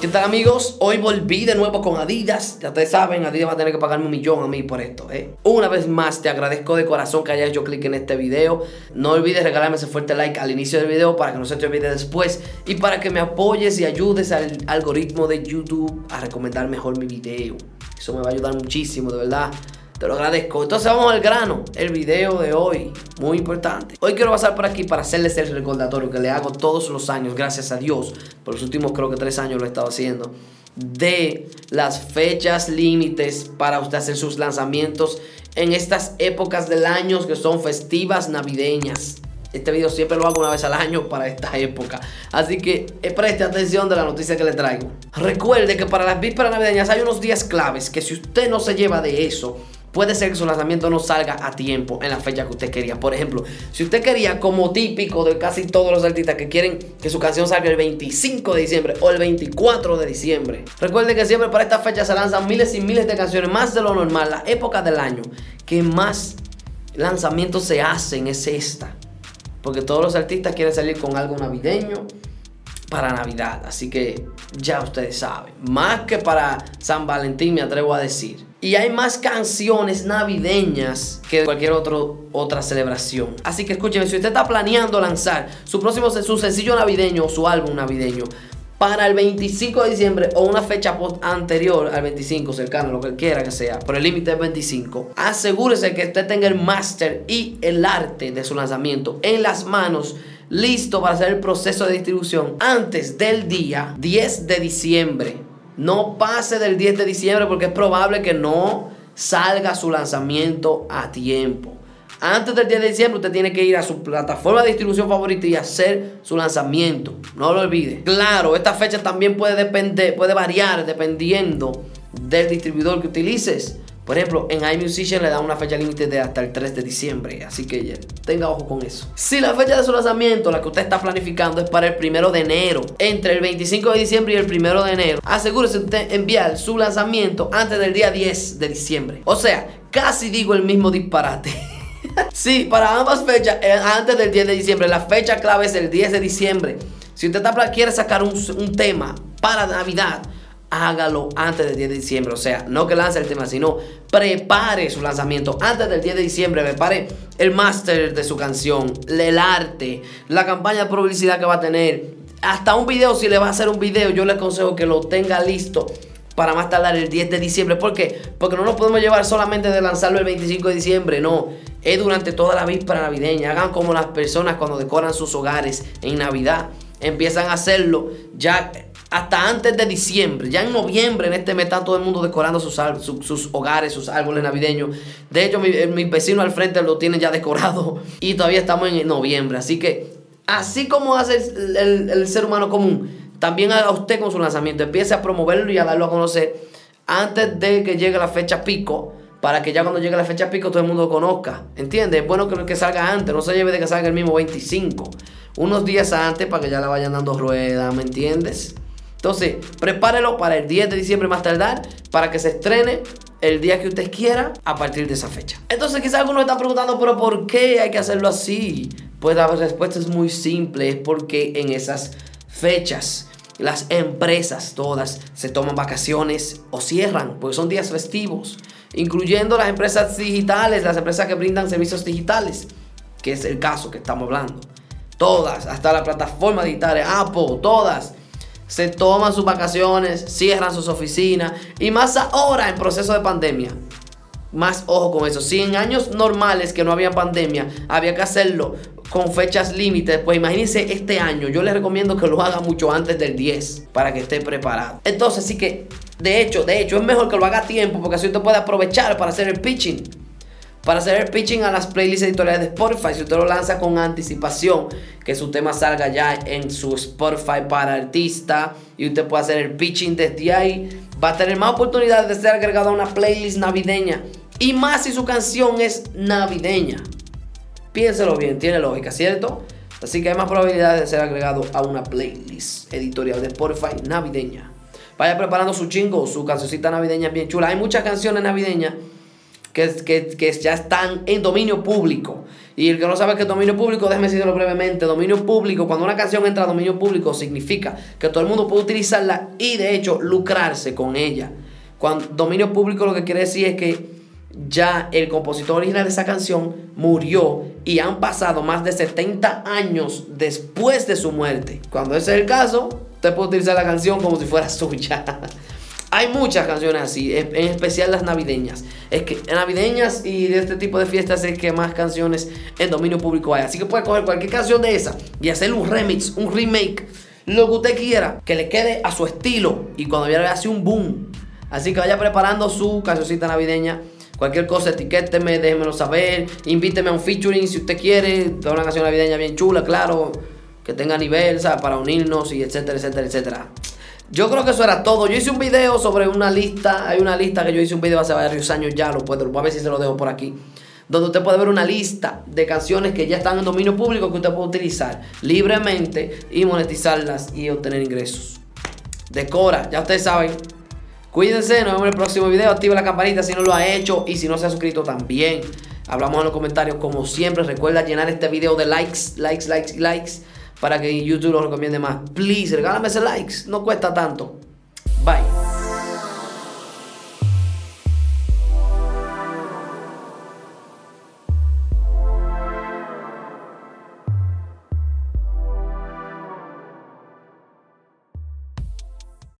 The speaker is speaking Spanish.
¿Qué tal amigos? Hoy volví de nuevo con Adidas. Ya ustedes saben, Adidas va a tener que pagarme un millón a mí por esto, ¿eh? Una vez más, te agradezco de corazón que hayas hecho clic en este video. No olvides regalarme ese fuerte like al inicio del video para que no se te olvide después. Y para que me apoyes y ayudes al algoritmo de YouTube a recomendar mejor mi video. Eso me va a ayudar muchísimo, de verdad. Te lo agradezco. Entonces vamos al grano. El video de hoy, muy importante. Hoy quiero pasar por aquí para hacerles el recordatorio que le hago todos los años, gracias a Dios. Por los últimos creo que tres años lo he estado haciendo. De las fechas límites para usted hacer sus lanzamientos en estas épocas del año que son festivas navideñas. Este video siempre lo hago una vez al año para esta época. Así que eh, preste atención de la noticia que le traigo. Recuerde que para las vísperas navideñas hay unos días claves que si usted no se lleva de eso, puede ser que su lanzamiento no salga a tiempo en la fecha que usted quería. Por ejemplo, si usted quería, como típico de casi todos los artistas que quieren que su canción salga el 25 de diciembre o el 24 de diciembre, recuerde que siempre para esta fecha se lanzan miles y miles de canciones, más de lo normal. La época del año que más lanzamientos se hacen es esta. Porque todos los artistas quieren salir con algo navideño para Navidad. Así que ya ustedes saben. Más que para San Valentín me atrevo a decir. Y hay más canciones navideñas que cualquier otro, otra celebración. Así que escúcheme, si usted está planeando lanzar su próximo su sencillo navideño o su álbum navideño para el 25 de diciembre o una fecha anterior al 25, cercano, lo que quiera que sea, pero el límite es 25, asegúrese que usted tenga el máster y el arte de su lanzamiento en las manos listo para hacer el proceso de distribución antes del día 10 de diciembre. No pase del 10 de diciembre porque es probable que no salga su lanzamiento a tiempo. Antes del 10 de diciembre usted tiene que ir a su plataforma de distribución favorita y hacer su lanzamiento. No lo olvide. Claro, esta fecha también puede depender, puede variar dependiendo del distribuidor que utilices. Por ejemplo, en iMusician le da una fecha límite de hasta el 3 de diciembre, así que tenga ojo con eso. Si la fecha de su lanzamiento, la que usted está planificando, es para el 1 de enero, entre el 25 de diciembre y el 1 de enero, asegúrese de enviar su lanzamiento antes del día 10 de diciembre. O sea, casi digo el mismo disparate. sí, para ambas fechas, eh, antes del 10 de diciembre, la fecha clave es el 10 de diciembre. Si usted quiere sacar un tema para Navidad, hágalo antes del 10 de diciembre. O sea, no que lance el tema, sino prepare su lanzamiento antes del 10 de diciembre. Prepare el máster de su canción, el arte, la campaña de publicidad que va a tener. Hasta un video, si le va a hacer un video, yo le aconsejo que lo tenga listo para más tardar el 10 de diciembre. ¿Por qué? Porque no nos podemos llevar solamente de lanzarlo el 25 de diciembre, no. Es durante toda la víspera navideña. Hagan como las personas cuando decoran sus hogares en Navidad. Empiezan a hacerlo ya hasta antes de diciembre. Ya en noviembre, en este mes, está todo el mundo decorando sus, hogares, sus árboles navideños. De hecho, mi, mi vecino al frente lo tiene ya decorado. Y todavía estamos en noviembre. Así que, así como hace el, ser humano común, también haga usted con su lanzamiento. Empiece a promoverlo y a darlo a conocer antes de que llegue la fecha pico. Para que ya cuando llegue la fecha pico todo el mundo lo conozca. ¿Entiendes? Es bueno que, salga antes. No se lleve de que salga el mismo 25. Unos días antes para que ya la vayan dando rueda. ¿Me entiendes? Entonces, prepárelo para el 10 de diciembre más tardar, para que se estrene el día que usted quiera a partir de esa fecha. Entonces, quizás algunos están preguntando, pero ¿por qué hay que hacerlo así? Pues la respuesta es muy simple, es porque en esas fechas las empresas todas se toman vacaciones o cierran, porque son días festivos, incluyendo las empresas digitales, las empresas que brindan servicios digitales, que es el caso que estamos hablando. Todas, hasta las plataformas digitales, Apple, todas se toman sus vacaciones, cierran sus oficinas y más ahora en proceso de pandemia. Más ojo con eso. Si en años normales que no había pandemia, había que hacerlo con fechas límites, pues imagínense este año. Yo les recomiendo que lo haga mucho antes del 10 para que esté preparado. Entonces, sí que, de hecho, de hecho, es mejor que lo haga a tiempo porque así usted puede aprovechar para hacer el pitching para hacer el pitching a las playlists editoriales de Spotify. Si usted lo lanza con anticipación, que su tema salga ya en su Spotify para artista y usted puede hacer el pitching desde ahí, va a tener más oportunidades de ser agregado a una playlist navideña. Y más si su canción es navideña. Piénselo bien, tiene lógica, ¿cierto? Así que hay más probabilidades de ser agregado a una playlist editorial de Spotify navideña. Vaya preparando su chingo, su cancioncita navideña bien chula. Hay muchas canciones navideñas que, que, que ya están en dominio público. Y el que no sabe qué es dominio público, déjeme decirlo brevemente. Dominio público, cuando una canción entra a dominio público, significa que todo el mundo puede utilizarla y de hecho lucrarse con ella. Cuando dominio público lo que quiere decir es que ya el compositor original de esa canción murió y han pasado más de 70 años después de su muerte. Cuando ese es el caso, usted puede utilizar la canción como si fuera suya. Hay muchas canciones así, en especial las navideñas. Es que navideñas y de este tipo de fiestas es que más canciones en dominio público hay. Así que puede coger cualquier canción de esa y hacer un remix, un remake, lo que usted quiera, que le quede a su estilo. Y cuando viene hace un boom. Así que vaya preparando su cancioncita navideña. Cualquier cosa, etiquéteme, déjenmelo saber. Invíteme a un featuring si usted quiere. Toda una canción navideña bien chula, claro. Que tenga nivel, ¿sabes? Para unirnos y etcétera, etcétera, etcétera. Yo creo que eso era todo. Yo hice un video sobre una lista. Hay una lista que yo hice un video hace varios años ya. Lo puedo, a ver si se lo dejo por aquí. Donde usted puede ver una lista de canciones que ya están en dominio público que usted puede utilizar libremente y monetizarlas y obtener ingresos. Decora, ya ustedes saben. Cuídense, nos vemos en el próximo video. Activa la campanita si no lo ha hecho y si no se ha suscrito también. Hablamos en los comentarios como siempre. Recuerda llenar este video de likes, likes, likes likes para que YouTube lo recomiende más. Please, regálame ese likes, no cuesta tanto. Bye.